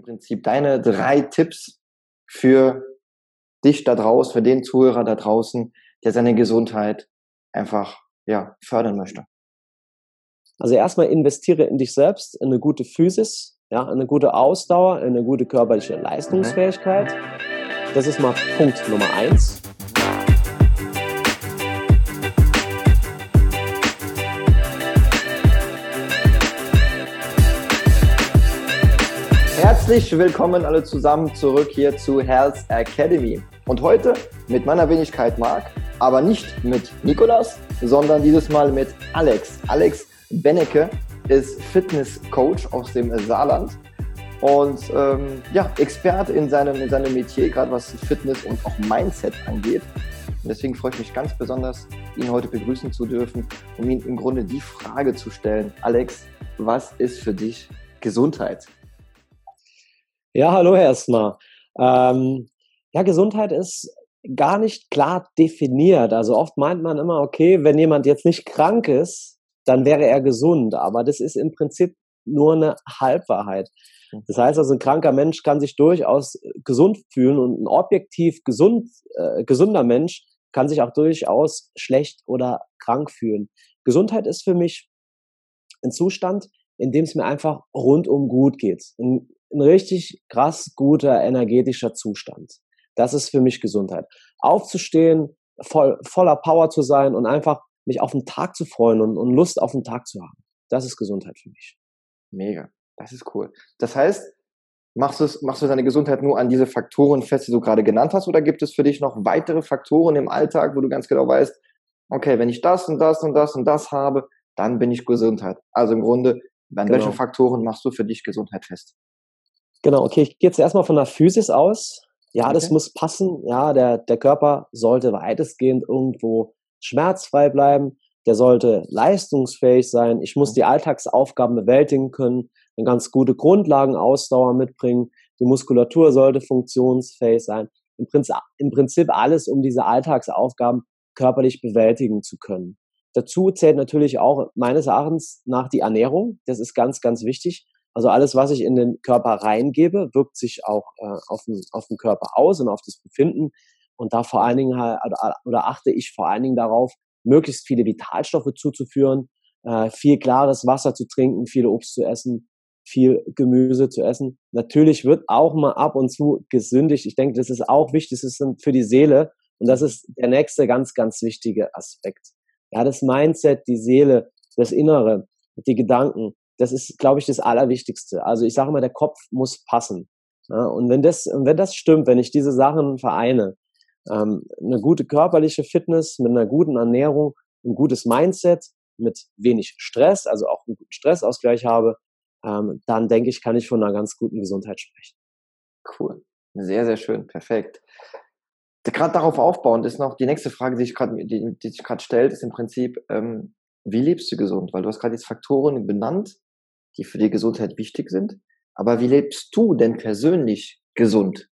im Prinzip deine drei Tipps für dich da draußen, für den Zuhörer da draußen, der seine Gesundheit einfach ja, fördern möchte? Also erstmal investiere in dich selbst, in eine gute Physis, ja, eine gute Ausdauer, eine gute körperliche Leistungsfähigkeit. Das ist mal Punkt Nummer eins. Herzlich willkommen alle zusammen zurück hier zu Health Academy. Und heute mit meiner Wenigkeit Marc, aber nicht mit Nikolas, sondern dieses Mal mit Alex. Alex Bennecke ist Fitness-Coach aus dem Saarland und ähm, ja, Experte in seinem, in seinem Metier, gerade was Fitness und auch Mindset angeht. Und deswegen freue ich mich ganz besonders, ihn heute begrüßen zu dürfen, um ihn im Grunde die Frage zu stellen. Alex, was ist für dich Gesundheit? Ja, hallo erstmal. Ähm, ja, Gesundheit ist gar nicht klar definiert. Also oft meint man immer, okay, wenn jemand jetzt nicht krank ist, dann wäre er gesund. Aber das ist im Prinzip nur eine Halbwahrheit. Mhm. Das heißt also, ein kranker Mensch kann sich durchaus gesund fühlen und ein objektiv gesund, äh, gesunder Mensch kann sich auch durchaus schlecht oder krank fühlen. Gesundheit ist für mich ein Zustand, in dem es mir einfach rundum gut geht. Ein ein richtig krass guter energetischer Zustand. Das ist für mich Gesundheit. Aufzustehen, voll, voller Power zu sein und einfach mich auf den Tag zu freuen und, und Lust auf den Tag zu haben. Das ist Gesundheit für mich. Mega. Das ist cool. Das heißt, machst du, machst du deine Gesundheit nur an diese Faktoren fest, die du gerade genannt hast, oder gibt es für dich noch weitere Faktoren im Alltag, wo du ganz genau weißt, okay, wenn ich das und das und das und das habe, dann bin ich Gesundheit. Also im Grunde, an genau. welche Faktoren machst du für dich Gesundheit fest? Genau, okay, ich gehe jetzt erstmal von der Physis aus. Ja, okay. das muss passen. Ja, der, der Körper sollte weitestgehend irgendwo schmerzfrei bleiben. Der sollte leistungsfähig sein. Ich muss die Alltagsaufgaben bewältigen können, eine ganz gute Grundlagenausdauer mitbringen. Die Muskulatur sollte funktionsfähig sein. Im Prinzip, Im Prinzip alles, um diese Alltagsaufgaben körperlich bewältigen zu können. Dazu zählt natürlich auch meines Erachtens nach die Ernährung. Das ist ganz, ganz wichtig. Also alles, was ich in den Körper reingebe, wirkt sich auch äh, auf, den, auf den Körper aus und auf das Befinden. Und da vor allen Dingen halt, oder achte ich vor allen Dingen darauf, möglichst viele Vitalstoffe zuzuführen, äh, viel klares Wasser zu trinken, viel Obst zu essen, viel Gemüse zu essen. Natürlich wird auch mal ab und zu gesündigt. Ich denke, das ist auch wichtig, das ist für die Seele. Und das ist der nächste ganz, ganz wichtige Aspekt. Ja, das Mindset, die Seele, das Innere, die Gedanken, das ist, glaube ich, das Allerwichtigste. Also ich sage immer, der Kopf muss passen. Ja, und wenn das, wenn das stimmt, wenn ich diese Sachen vereine, ähm, eine gute körperliche Fitness mit einer guten Ernährung, ein gutes Mindset, mit wenig Stress, also auch einen guten Stressausgleich habe, ähm, dann denke ich, kann ich von einer ganz guten Gesundheit sprechen. Cool. Sehr, sehr schön. Perfekt. Gerade darauf aufbauend ist noch die nächste Frage, die ich gerade die, die sich gerade stellt, ist im Prinzip, ähm, wie lebst du gesund? Weil du hast gerade jetzt Faktoren benannt, die für die Gesundheit wichtig sind. Aber wie lebst du denn persönlich gesund?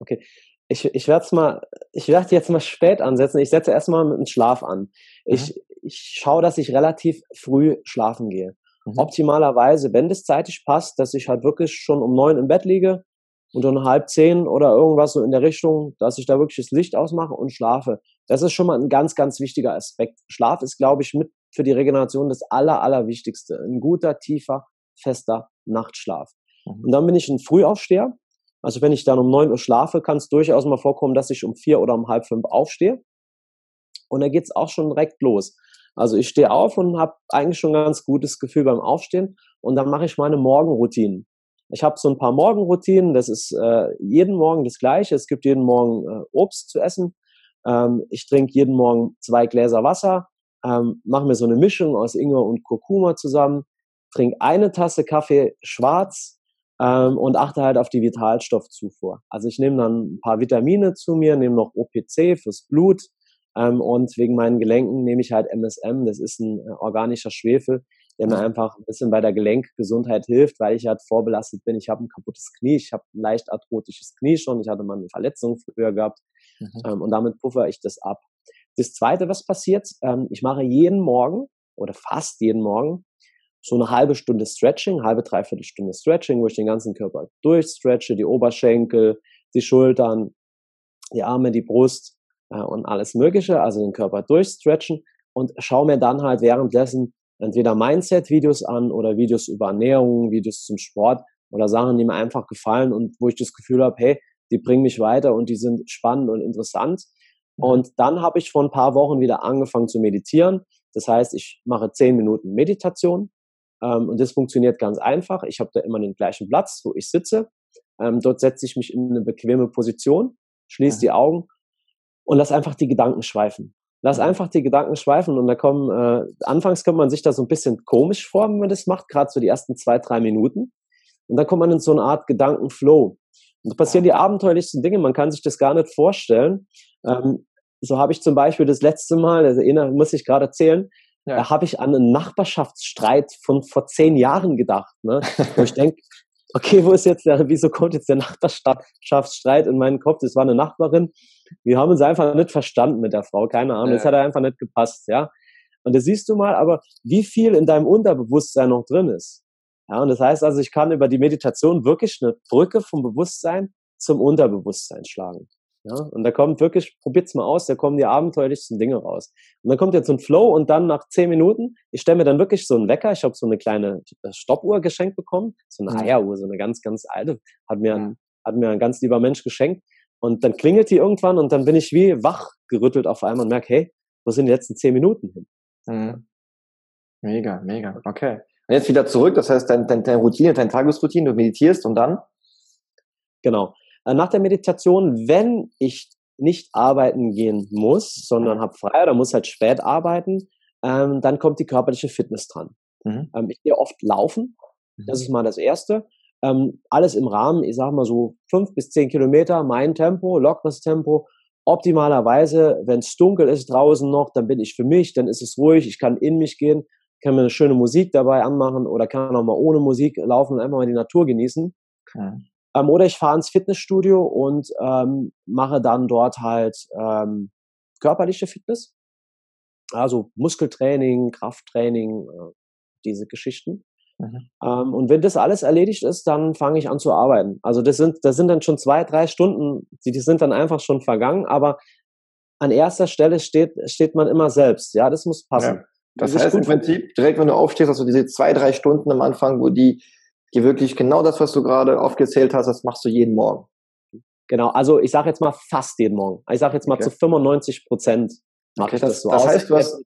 Okay, ich, ich werde mal, ich werde jetzt mal spät ansetzen. Ich setze erstmal mit dem Schlaf an. Ich, mhm. ich schaue, dass ich relativ früh schlafen gehe. Mhm. Optimalerweise, wenn das zeitlich passt, dass ich halt wirklich schon um neun im Bett liege und um halb zehn oder irgendwas so in der Richtung, dass ich da wirklich das Licht ausmache und schlafe. Das ist schon mal ein ganz, ganz wichtiger Aspekt. Schlaf ist, glaube ich, mit für die Regeneration das Aller, Allerwichtigste. Ein guter, tiefer, fester Nachtschlaf. Mhm. Und dann bin ich ein Frühaufsteher. Also wenn ich dann um neun Uhr schlafe, kann es durchaus mal vorkommen, dass ich um vier oder um halb fünf aufstehe. Und da geht's auch schon direkt los. Also ich stehe auf und habe eigentlich schon ein ganz gutes Gefühl beim Aufstehen. Und dann mache ich meine Morgenroutinen. Ich habe so ein paar Morgenroutinen. Das ist äh, jeden Morgen das Gleiche. Es gibt jeden Morgen äh, Obst zu essen. Ähm, ich trinke jeden Morgen zwei Gläser Wasser ähm, mache mir so eine Mischung aus Ingwer und Kurkuma zusammen, trinke eine Tasse Kaffee schwarz ähm, und achte halt auf die Vitalstoffzufuhr. Also ich nehme dann ein paar Vitamine zu mir, nehme noch OPC fürs Blut ähm, und wegen meinen Gelenken nehme ich halt MSM, das ist ein äh, organischer Schwefel, der mir einfach ein bisschen bei der Gelenkgesundheit hilft, weil ich halt vorbelastet bin. Ich habe ein kaputtes Knie, ich habe ein leicht arthrotisches Knie schon, ich hatte mal eine Verletzung früher gehabt mhm. ähm, und damit puffer ich das ab. Das Zweite, was passiert, ähm, ich mache jeden Morgen oder fast jeden Morgen so eine halbe Stunde Stretching, halbe, dreiviertel Stunde Stretching, wo ich den ganzen Körper durchstretche, die Oberschenkel, die Schultern, die Arme, die Brust äh, und alles Mögliche, also den Körper durchstretchen und schaue mir dann halt währenddessen entweder Mindset-Videos an oder Videos über Ernährung, Videos zum Sport oder Sachen, die mir einfach gefallen und wo ich das Gefühl habe, hey, die bringen mich weiter und die sind spannend und interessant. Mhm. Und dann habe ich vor ein paar Wochen wieder angefangen zu meditieren. Das heißt, ich mache zehn Minuten Meditation ähm, und das funktioniert ganz einfach. Ich habe da immer den gleichen Platz, wo ich sitze. Ähm, dort setze ich mich in eine bequeme Position, schließe die Augen und lass einfach die Gedanken schweifen. Lass einfach die Gedanken schweifen und da kommen, äh, anfangs kommt man sich da so ein bisschen komisch vor, wenn man das macht, gerade so die ersten zwei, drei Minuten. Und dann kommt man in so eine Art Gedankenflow. Da passieren die abenteuerlichsten Dinge, man kann sich das gar nicht vorstellen. Ähm, so habe ich zum Beispiel das letzte Mal, also muss ich gerade erzählen, ja. da habe ich an einen Nachbarschaftsstreit von vor zehn Jahren gedacht. Ne? Wo ich denke, okay, wo ist jetzt der, wieso kommt jetzt der Nachbarschaftsstreit in meinen Kopf? Das war eine Nachbarin. Wir haben uns einfach nicht verstanden mit der Frau, keine Ahnung. Ja. Das hat einfach nicht gepasst, ja. Und da siehst du mal, aber wie viel in deinem Unterbewusstsein noch drin ist. Ja, und das heißt also, ich kann über die Meditation wirklich eine Brücke vom Bewusstsein zum Unterbewusstsein schlagen. Ja, und da kommt wirklich, probiert's mal aus, da kommen die abenteuerlichsten Dinge raus. Und dann kommt jetzt so ein Flow und dann nach zehn Minuten, ich stelle mir dann wirklich so einen Wecker, ich habe so eine kleine äh, Stoppuhr geschenkt bekommen, so eine Eieruhr, so eine ganz, ganz alte, hat mir, mhm. hat mir ein ganz lieber Mensch geschenkt. Und dann klingelt die irgendwann und dann bin ich wie wach gerüttelt auf einmal und merke, hey, wo sind die letzten zehn Minuten hin? Mhm. Mega, mega, okay. Und jetzt wieder zurück, das heißt, deine, deine Routine, deine Tagesroutine, du meditierst und dann? Genau. Äh, nach der Meditation, wenn ich nicht arbeiten gehen muss, sondern habe frei oder muss halt spät arbeiten, ähm, dann kommt die körperliche Fitness dran. Mhm. Ähm, ich gehe oft laufen, mhm. das ist mal das Erste. Ähm, alles im Rahmen, ich sage mal so fünf bis zehn Kilometer, mein Tempo, lockeres Tempo. Optimalerweise, wenn es dunkel ist draußen noch, dann bin ich für mich, dann ist es ruhig, ich kann in mich gehen, kann mir eine schöne Musik dabei anmachen oder kann auch mal ohne Musik laufen und einfach mal die Natur genießen. Okay. Ähm, oder ich fahre ins Fitnessstudio und ähm, mache dann dort halt ähm, körperliche Fitness. Also Muskeltraining, Krafttraining, äh, diese Geschichten. Mhm. Ähm, und wenn das alles erledigt ist, dann fange ich an zu arbeiten. Also das sind, das sind dann schon zwei, drei Stunden, die, die sind dann einfach schon vergangen, aber an erster Stelle steht, steht man immer selbst. Ja, das muss passen. Ja. Das, das heißt im Prinzip, direkt wenn du aufstehst, hast du diese zwei, drei Stunden am Anfang, wo die, die wirklich genau das, was du gerade aufgezählt hast, das machst du jeden Morgen. Genau, also ich sage jetzt mal fast jeden Morgen. Ich sage jetzt mal okay. zu 95 Prozent mache okay, ich das, das so das aus. Heißt, du hast,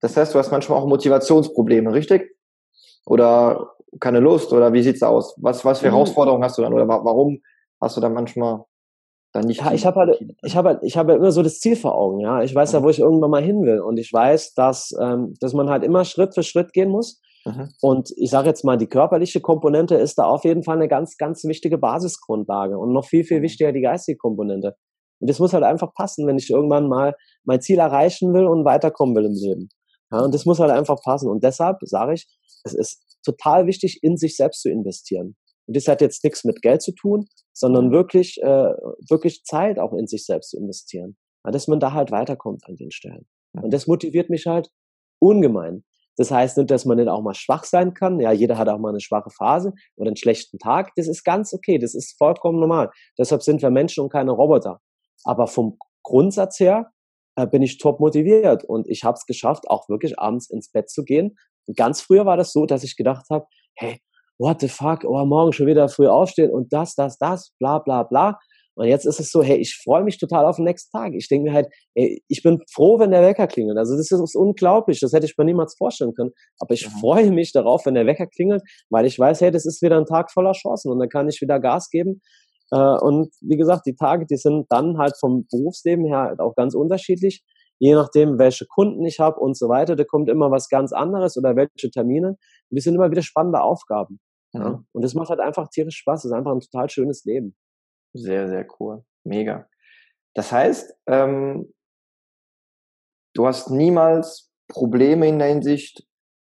das heißt, du hast manchmal auch Motivationsprobleme, richtig? Oder keine Lust? Oder wie sieht's aus? Was, was für mhm. Herausforderungen hast du dann? Oder warum hast du dann manchmal dann nicht. Ja, ich habe halt, ich habe halt, ich habe immer so das Ziel vor Augen, ja. Ich weiß ja, wo ich irgendwann mal hin will. Und ich weiß, dass, ähm, dass man halt immer Schritt für Schritt gehen muss. Mhm. Und ich sage jetzt mal, die körperliche Komponente ist da auf jeden Fall eine ganz, ganz wichtige Basisgrundlage und noch viel, viel mhm. wichtiger die geistige Komponente. Und das muss halt einfach passen, wenn ich irgendwann mal mein Ziel erreichen will und weiterkommen will im Leben. Ja, und das muss halt einfach passen. Und deshalb sage ich, es ist total wichtig, in sich selbst zu investieren. Und das hat jetzt nichts mit Geld zu tun, sondern mhm. wirklich, äh, wirklich Zeit auch in sich selbst zu investieren. Ja, dass man da halt weiterkommt an den Stellen. Und das motiviert mich halt ungemein. Das heißt nicht, dass man nicht auch mal schwach sein kann. Ja, jeder hat auch mal eine schwache Phase oder einen schlechten Tag. Das ist ganz okay. Das ist vollkommen normal. Deshalb sind wir Menschen und keine Roboter. Aber vom Grundsatz her äh, bin ich top motiviert und ich habe es geschafft, auch wirklich abends ins Bett zu gehen. Und ganz früher war das so, dass ich gedacht habe, hey, what the fuck, oh, morgen schon wieder früh aufstehen und das, das, das, bla, bla, bla. Und jetzt ist es so, hey, ich freue mich total auf den nächsten Tag. Ich denke mir halt, ey, ich bin froh, wenn der Wecker klingelt. Also das ist unglaublich, das hätte ich mir niemals vorstellen können. Aber ich mhm. freue mich darauf, wenn der Wecker klingelt, weil ich weiß, hey, das ist wieder ein Tag voller Chancen und dann kann ich wieder Gas geben. Äh, und wie gesagt, die Tage, die sind dann halt vom Berufsleben her halt auch ganz unterschiedlich. Je nachdem, welche Kunden ich habe und so weiter, da kommt immer was ganz anderes oder welche Termine. Und die sind immer wieder spannende Aufgaben. Ja. Mhm. Und das macht halt einfach tierisch Spaß. Das ist einfach ein total schönes Leben. Sehr, sehr cool. Mega. Das heißt, ähm, du hast niemals Probleme in der Hinsicht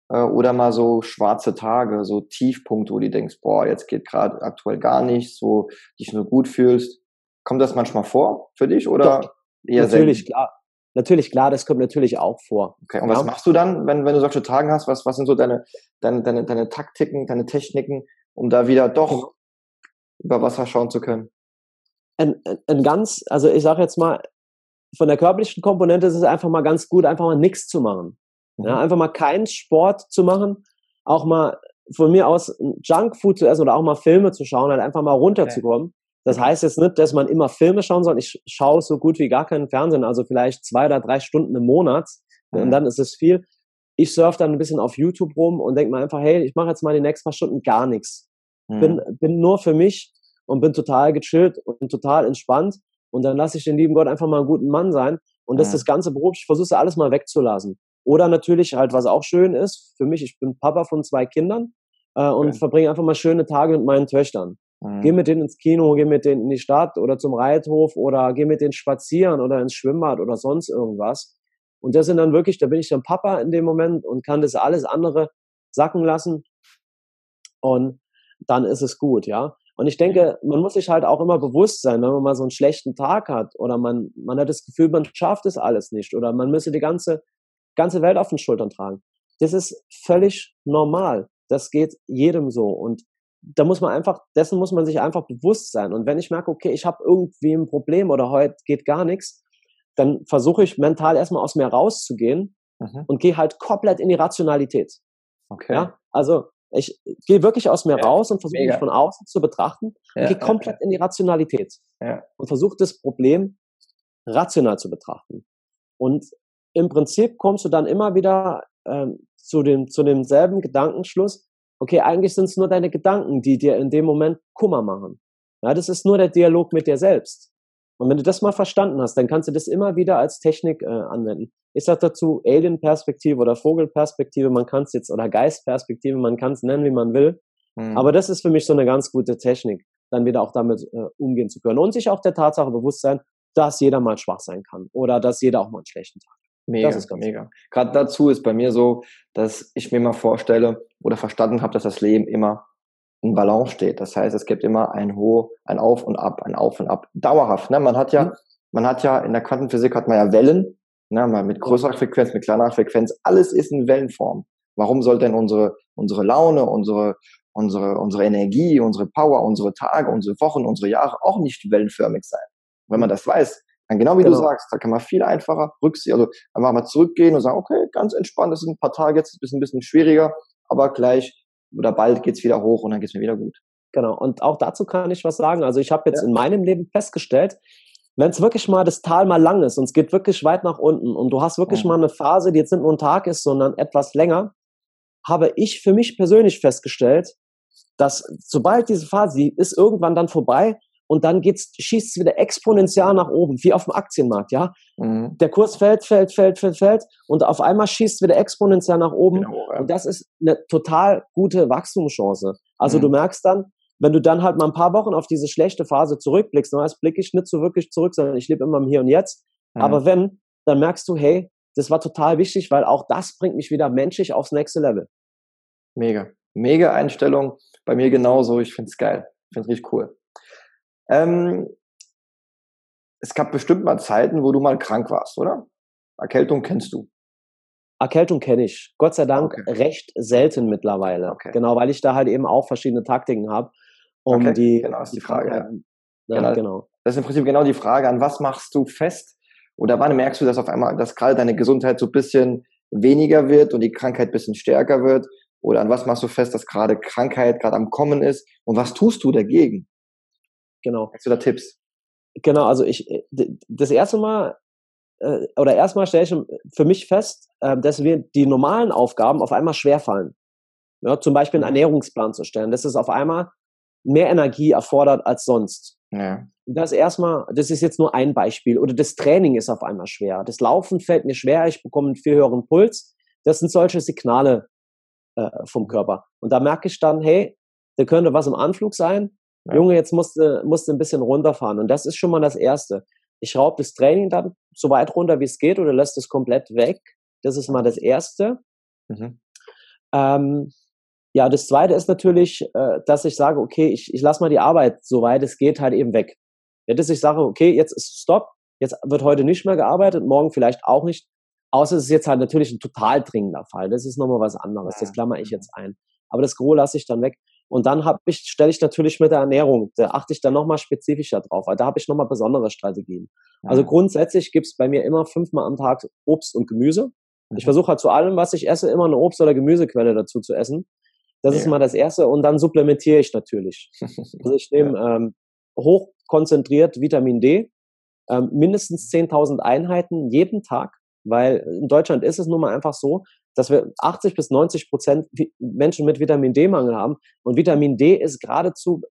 äh, oder mal so schwarze Tage, so Tiefpunkte, wo du denkst, boah, jetzt geht gerade aktuell gar nichts, so dich nur gut fühlst. Kommt das manchmal vor für dich oder Doch, eher Natürlich, selten? klar. Natürlich, klar, das kommt natürlich auch vor. Okay, und ja? was machst du dann, wenn, wenn du solche Tage hast? Was, was sind so deine, deine, deine, deine Taktiken, deine Techniken, um da wieder doch genau. über Wasser schauen zu können? Ein, ein ganz, also ich sage jetzt mal, von der körperlichen Komponente ist es einfach mal ganz gut, einfach mal nichts zu machen. Ja, mhm. einfach mal keinen Sport zu machen, auch mal von mir aus Junkfood zu essen oder auch mal Filme zu schauen, halt einfach mal runterzukommen. Das heißt jetzt nicht, dass man immer Filme schauen soll. Ich schaue so gut wie gar keinen Fernsehen, also vielleicht zwei oder drei Stunden im Monat. Mhm. Und dann ist es viel. Ich surfe dann ein bisschen auf YouTube rum und denke mir einfach, hey, ich mache jetzt mal die nächsten paar Stunden gar nichts. Mhm. Bin, bin nur für mich und bin total gechillt und total entspannt. Und dann lasse ich den lieben Gott einfach mal einen guten Mann sein. Und das mhm. das ganze Beruf, ich versuche alles mal wegzulassen. Oder natürlich halt, was auch schön ist, für mich, ich bin Papa von zwei Kindern äh, und okay. verbringe einfach mal schöne Tage mit meinen Töchtern. Mhm. Geh mit denen ins Kino, geh mit denen in die Stadt oder zum Reithof oder geh mit denen spazieren oder ins Schwimmbad oder sonst irgendwas. Und das sind dann wirklich, da bin ich dann Papa in dem Moment und kann das alles andere sacken lassen. Und dann ist es gut, ja. Und ich denke, man muss sich halt auch immer bewusst sein, wenn man mal so einen schlechten Tag hat oder man, man hat das Gefühl, man schafft es alles nicht oder man müsse die ganze, ganze Welt auf den Schultern tragen. Das ist völlig normal. Das geht jedem so. Und da muss man einfach, dessen muss man sich einfach bewusst sein. Und wenn ich merke, okay, ich habe irgendwie ein Problem oder heute geht gar nichts, dann versuche ich mental erstmal aus mir rauszugehen mhm. und gehe halt komplett in die Rationalität. Okay. Ja? Also ich gehe wirklich aus mir ja, raus und versuche mich von außen zu betrachten ja, und gehe komplett in die Rationalität und versuche das Problem rational zu betrachten. Und im Prinzip kommst du dann immer wieder ähm, zu, dem, zu demselben Gedankenschluss, okay, eigentlich sind es nur deine Gedanken, die dir in dem Moment Kummer machen. Ja, das ist nur der Dialog mit dir selbst. Und wenn du das mal verstanden hast, dann kannst du das immer wieder als Technik äh, anwenden. Ich sage dazu Alien-Perspektive oder Vogelperspektive, man kann es jetzt, oder Geist-Perspektive, man kann es nennen, wie man will. Mhm. Aber das ist für mich so eine ganz gute Technik, dann wieder auch damit äh, umgehen zu können. Und sich auch der Tatsache bewusst sein, dass jeder mal schwach sein kann oder dass jeder auch mal einen schlechten Tag hat. Mega, das ist ganz mega. Gerade dazu ist bei mir so, dass ich mir mal vorstelle oder verstanden habe, dass das Leben immer in Balance steht. Das heißt, es gibt immer ein Hoch, ein Auf und Ab, ein Auf und Ab. Dauerhaft. Ne? Man hat ja, mhm. man hat ja in der Quantenphysik hat man ja Wellen, ne? mal mit größerer Frequenz, mit kleinerer Frequenz. Alles ist in Wellenform. Warum soll denn unsere, unsere Laune, unsere, unsere, unsere Energie, unsere Power, unsere Tage, unsere Wochen, unsere Jahre auch nicht wellenförmig sein? Wenn man das weiß, dann genau wie genau. du sagst, da kann man viel einfacher rückziehen, also einfach mal zurückgehen und sagen, okay, ganz entspannt, das sind ein paar Tage jetzt, ist ein bisschen schwieriger, aber gleich oder bald geht's wieder hoch und dann geht's mir wieder gut. Genau. Und auch dazu kann ich was sagen. Also ich habe jetzt ja. in meinem Leben festgestellt, wenn es wirklich mal das Tal mal lang ist und es geht wirklich weit nach unten und du hast wirklich mhm. mal eine Phase, die jetzt nicht nur ein Tag ist, sondern etwas länger, habe ich für mich persönlich festgestellt, dass sobald diese Phase, die ist irgendwann dann vorbei, und dann geht's, schießt es wieder exponentiell nach oben, wie auf dem Aktienmarkt, ja. Mhm. Der Kurs fällt, fällt, fällt, fällt, fällt und auf einmal schießt es wieder exponentiell nach oben. Genau, ja. Und das ist eine total gute Wachstumschance. Also mhm. du merkst dann, wenn du dann halt mal ein paar Wochen auf diese schlechte Phase zurückblickst, na, das blicke ich nicht so wirklich zurück, sondern ich lebe immer im Hier und Jetzt. Mhm. Aber wenn, dann merkst du, hey, das war total wichtig, weil auch das bringt mich wieder menschlich aufs nächste Level. Mega. Mega Einstellung. Bei mir genauso. Ich find's geil. Ich find's richtig cool. Ähm, es gab bestimmt mal Zeiten, wo du mal krank warst, oder? Erkältung kennst du. Erkältung kenne ich. Gott sei Dank okay. recht selten mittlerweile. Okay. Genau, weil ich da halt eben auch verschiedene Taktiken habe, um okay. die. Genau, ist die Frage. Ja. Ja, genau. genau. Das ist im Prinzip genau die Frage, an was machst du fest? Oder wann merkst du, dass auf einmal, dass gerade deine Gesundheit so ein bisschen weniger wird und die Krankheit ein bisschen stärker wird? Oder an was machst du fest, dass gerade Krankheit gerade am Kommen ist? Und was tust du dagegen? Genau. Hast du da Tipps? Genau, also ich, äh, das erste Mal, äh, oder erstmal stelle ich für mich fest, äh, dass mir die normalen Aufgaben auf einmal schwerfallen. Ja, zum Beispiel einen mhm. Ernährungsplan zu stellen. Das ist auf einmal mehr Energie erfordert als sonst. Ja. Das erstmal, das ist jetzt nur ein Beispiel. Oder das Training ist auf einmal schwer. Das Laufen fällt mir schwer, ich bekomme einen viel höheren Puls. Das sind solche Signale äh, vom Körper. Und da merke ich dann, hey, da könnte was im Anflug sein. Ja. Junge, jetzt musst du, musst du ein bisschen runterfahren. Und das ist schon mal das Erste. Ich schraube das Training dann so weit runter, wie es geht, oder lässt es komplett weg. Das ist mal das Erste. Mhm. Ähm, ja, das Zweite ist natürlich, äh, dass ich sage, okay, ich, ich lasse mal die Arbeit, soweit es geht, halt eben weg. Ja, dass ich sage, okay, jetzt ist Stopp, jetzt wird heute nicht mehr gearbeitet, morgen vielleicht auch nicht. Außer es ist jetzt halt natürlich ein total dringender Fall. Das ist nochmal was anderes. Das klammer ich jetzt ein. Aber das Gros lasse ich dann weg. Und dann habe ich, stelle ich natürlich mit der Ernährung, da achte ich dann nochmal spezifischer drauf, weil da habe ich nochmal besondere Strategien. Also grundsätzlich gibt's bei mir immer fünfmal am Tag Obst und Gemüse. Ich mhm. versuche halt zu allem, was ich esse, immer eine Obst- oder Gemüsequelle dazu zu essen. Das ja. ist mal das Erste. Und dann supplementiere ich natürlich. Also ich nehme ähm, hochkonzentriert Vitamin D, ähm, mindestens 10.000 Einheiten jeden Tag, weil in Deutschland ist es nun mal einfach so, dass wir 80 bis 90 Prozent Menschen mit Vitamin D-Mangel haben. Und Vitamin D ist geradezu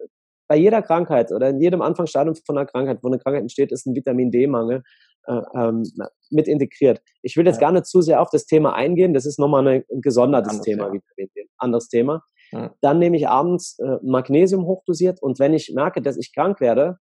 bei jeder Krankheit oder in jedem Anfangsstadium von einer Krankheit, wo eine Krankheit entsteht, ist ein Vitamin D-Mangel äh, ähm, mit integriert. Ich will jetzt ja. gar nicht zu sehr auf das Thema eingehen, das ist nochmal ein gesondertes Anderes Thema, Vitamin D. Anderes Thema. Ja. Dann nehme ich abends äh, Magnesium hochdosiert und wenn ich merke, dass ich krank werde,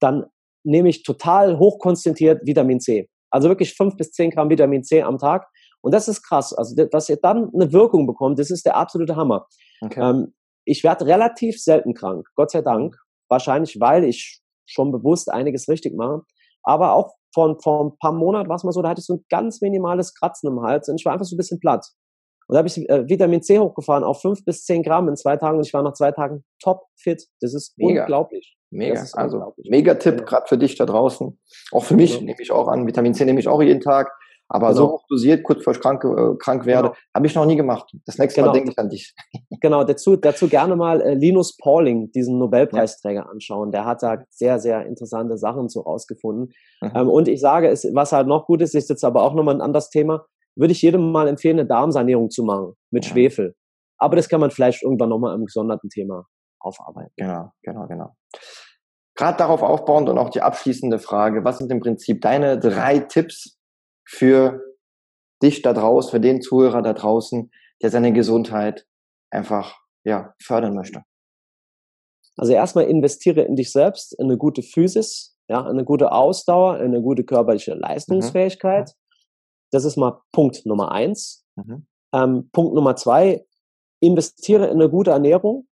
dann nehme ich total hochkonzentriert Vitamin C. Also wirklich fünf bis zehn Gramm Vitamin C am Tag. Und das ist krass. Also, dass ihr dann eine Wirkung bekommt, das ist der absolute Hammer. Okay. Ähm, ich werde relativ selten krank, Gott sei Dank. Wahrscheinlich, weil ich schon bewusst einiges richtig mache. Aber auch vor, vor ein paar Monaten war es mal so, da hatte ich so ein ganz minimales Kratzen im Hals und ich war einfach so ein bisschen platt. Und da habe ich äh, Vitamin C hochgefahren auf fünf bis zehn Gramm in zwei Tagen und ich war nach zwei Tagen top fit. Das ist mega. unglaublich. Mega. Also unglaublich. mega Tipp, gerade für dich da draußen. Auch für mich ja. nehme ich auch an. Vitamin C nehme ich auch jeden Tag. Aber genau. so hoch dosiert, kurz vor ich krank, äh, krank werde, genau. habe ich noch nie gemacht. Das nächste genau. Mal denke ich an dich. Genau, dazu, dazu gerne mal äh, Linus Pauling, diesen Nobelpreisträger, ja. anschauen. Der hat da sehr, sehr interessante Sachen so rausgefunden. Mhm. Ähm, und ich sage, es, was halt noch gut ist, ist jetzt aber auch nochmal ein anderes Thema, würde ich jedem mal empfehlen, eine Darmsanierung zu machen mit ja. Schwefel. Aber das kann man vielleicht irgendwann nochmal im gesonderten Thema aufarbeiten. Genau, genau, genau. Gerade darauf aufbauend und auch die abschließende Frage, was sind im Prinzip deine drei Tipps für dich da draußen, für den Zuhörer da draußen, der seine Gesundheit einfach ja, fördern möchte? Also erstmal investiere in dich selbst, in eine gute Physis, ja, in eine gute Ausdauer, in eine gute körperliche Leistungsfähigkeit. Mhm. Das ist mal Punkt Nummer eins. Mhm. Ähm, Punkt Nummer zwei, investiere in eine gute Ernährung.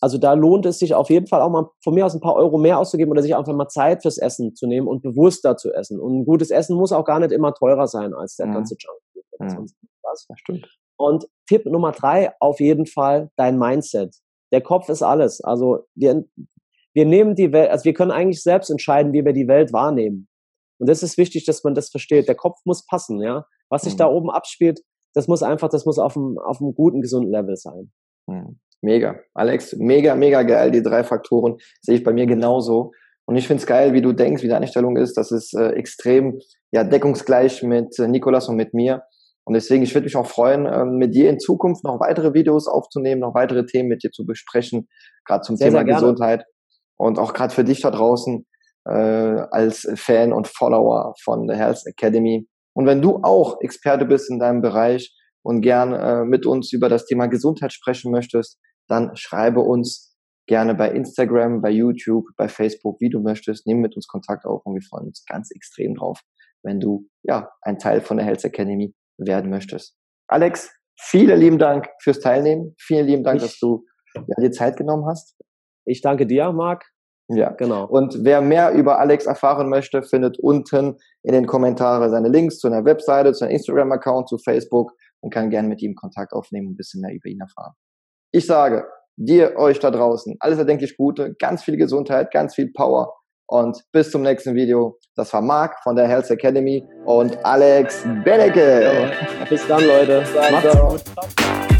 Also da lohnt es sich auf jeden Fall auch mal von mir aus ein paar Euro mehr auszugeben oder sich einfach mal Zeit fürs Essen zu nehmen und bewusster zu essen. Und ein gutes Essen muss auch gar nicht immer teurer sein als der mhm. ganze Junkfood. Mhm. Das stimmt. Und Tipp Nummer drei, auf jeden Fall dein Mindset. Der Kopf ist alles. Also wir, wir nehmen die Welt, also wir können eigentlich selbst entscheiden, wie wir die Welt wahrnehmen. Und das ist wichtig, dass man das versteht. Der Kopf muss passen, ja. Was sich mhm. da oben abspielt, das muss einfach, das muss auf einem, auf einem guten, gesunden Level sein. Mhm. Mega. Alex, mega, mega geil. Die drei Faktoren sehe ich bei mir genauso. Und ich finde es geil, wie du denkst, wie deine Einstellung ist. Das ist äh, extrem ja, deckungsgleich mit äh, Nikolas und mit mir. Und deswegen, ich würde mich auch freuen, äh, mit dir in Zukunft noch weitere Videos aufzunehmen, noch weitere Themen mit dir zu besprechen, gerade zum sehr, Thema sehr Gesundheit. Und auch gerade für dich da draußen äh, als Fan und Follower von der Health Academy. Und wenn du auch Experte bist in deinem Bereich und gern äh, mit uns über das Thema Gesundheit sprechen möchtest, dann schreibe uns gerne bei Instagram, bei YouTube, bei Facebook, wie du möchtest. Nimm mit uns Kontakt auf und wir freuen uns ganz extrem drauf, wenn du ja ein Teil von der Health Academy werden möchtest. Alex, vielen lieben Dank fürs Teilnehmen. Vielen lieben Dank, ich, dass du ja, dir Zeit genommen hast. Ich danke dir, Marc. Ja, genau. Und wer mehr über Alex erfahren möchte, findet unten in den Kommentaren seine Links zu einer Webseite, zu einem Instagram-Account, zu Facebook und kann gerne mit ihm Kontakt aufnehmen und ein bisschen mehr über ihn erfahren. Ich sage dir, euch da draußen, alles erdenklich Gute, ganz viel Gesundheit, ganz viel Power und bis zum nächsten Video. Das war Marc von der Health Academy und Alex Benecke. Bis dann, Leute. Macht's gut.